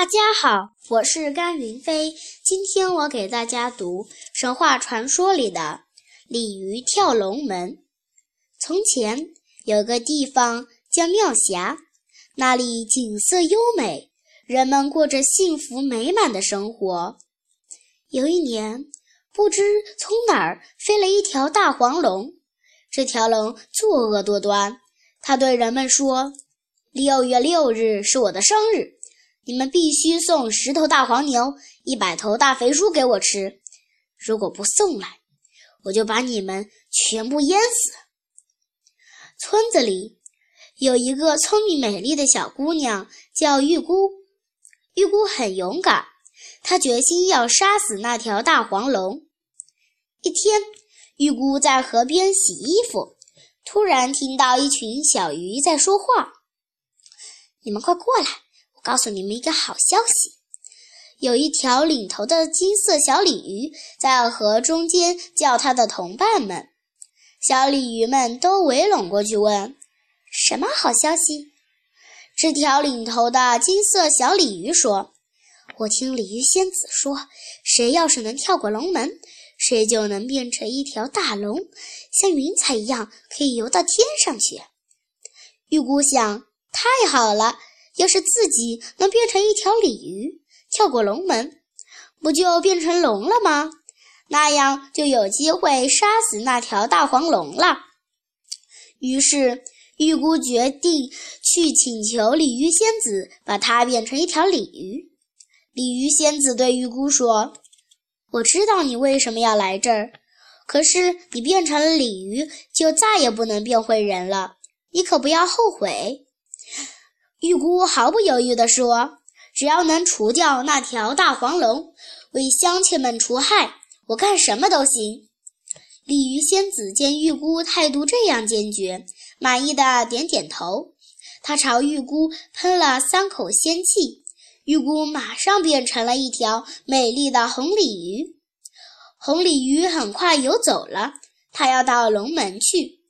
大家好，我是甘云飞。今天我给大家读神话传说里的鲤鱼跳龙门。从前有个地方叫妙峡，那里景色优美，人们过着幸福美满的生活。有一年，不知从哪儿飞了一条大黄龙，这条龙作恶多端，它对人们说：“六月六日是我的生日。”你们必须送十头大黄牛、一百头大肥猪给我吃。如果不送来，我就把你们全部淹死。村子里有一个聪明美丽的小姑娘，叫玉姑。玉姑很勇敢，她决心要杀死那条大黄龙。一天，玉姑在河边洗衣服，突然听到一群小鱼在说话：“你们快过来！”告诉你们一个好消息，有一条领头的金色小鲤鱼在河中间叫它的同伴们。小鲤鱼们都围拢过去问：“什么好消息？”这条领头的金色小鲤鱼说：“我听鲤鱼仙子说，谁要是能跳过龙门，谁就能变成一条大龙，像云彩一样可以游到天上去。”玉姑想：“太好了！”要是自己能变成一条鲤鱼，跳过龙门，不就变成龙了吗？那样就有机会杀死那条大黄龙了。于是，玉姑决定去请求鲤鱼仙子，把它变成一条鲤鱼。鲤鱼仙子对玉姑说：“我知道你为什么要来这儿，可是你变成了鲤鱼，就再也不能变回人了。你可不要后悔。”玉姑毫不犹豫地说：“只要能除掉那条大黄龙，为乡亲们除害，我干什么都行。”鲤鱼仙子见玉姑态度这样坚决，满意的点点头。他朝玉姑喷了三口仙气，玉姑马上变成了一条美丽的红鲤鱼。红鲤鱼很快游走了，它要到龙门去。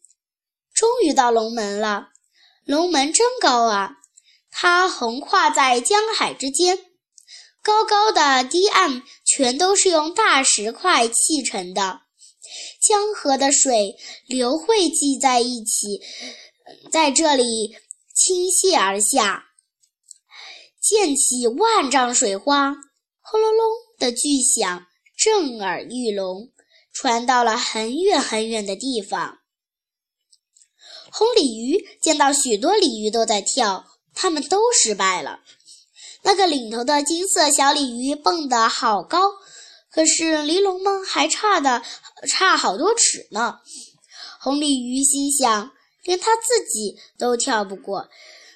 终于到龙门了，龙门真高啊！它横跨在江海之间，高高的堤岸全都是用大石块砌成的。江河的水流汇集在一起，在这里倾泻而下，溅起万丈水花。轰隆隆的巨响震耳欲聋，传到了很远很远的地方。红鲤鱼见到许多鲤鱼都在跳。他们都失败了。那个领头的金色小鲤鱼蹦得好高，可是离龙门还差的差好多尺呢。红鲤鱼心想，连他自己都跳不过，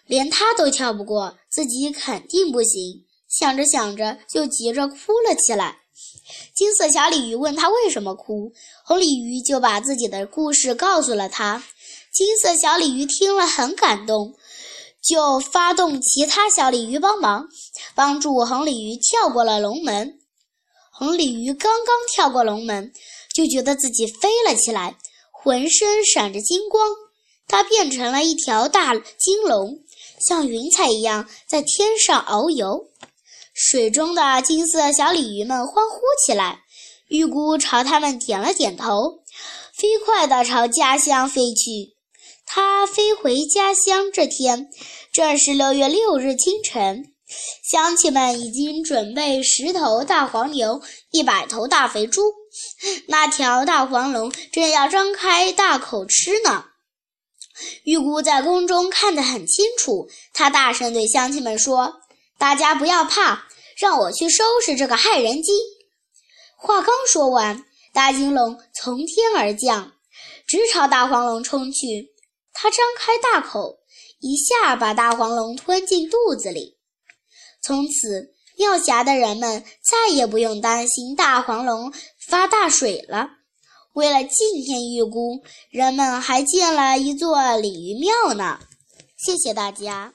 连他都跳不过，自己肯定不行。想着想着，就急着哭了起来。金色小鲤鱼问他为什么哭，红鲤鱼就把自己的故事告诉了他。金色小鲤鱼听了很感动。就发动其他小鲤鱼帮忙，帮助红鲤鱼跳过了龙门。红鲤鱼刚刚跳过龙门，就觉得自己飞了起来，浑身闪着金光。它变成了一条大金龙，像云彩一样在天上遨游。水中的金色小鲤鱼们欢呼起来。玉姑朝他们点了点头，飞快地朝家乡飞去。他飞回家乡这天，正是六月六日清晨。乡亲们已经准备十头大黄牛、一百头大肥猪。那条大黄龙正要张开大口吃呢。玉姑在宫中看得很清楚，她大声对乡亲们说：“大家不要怕，让我去收拾这个害人精。”话刚说完，大金龙从天而降，直朝大黄龙冲去。它张开大口，一下把大黄龙吞进肚子里。从此，庙峡的人们再也不用担心大黄龙发大水了。为了纪念玉姑，人们还建了一座鲤鱼庙呢。谢谢大家。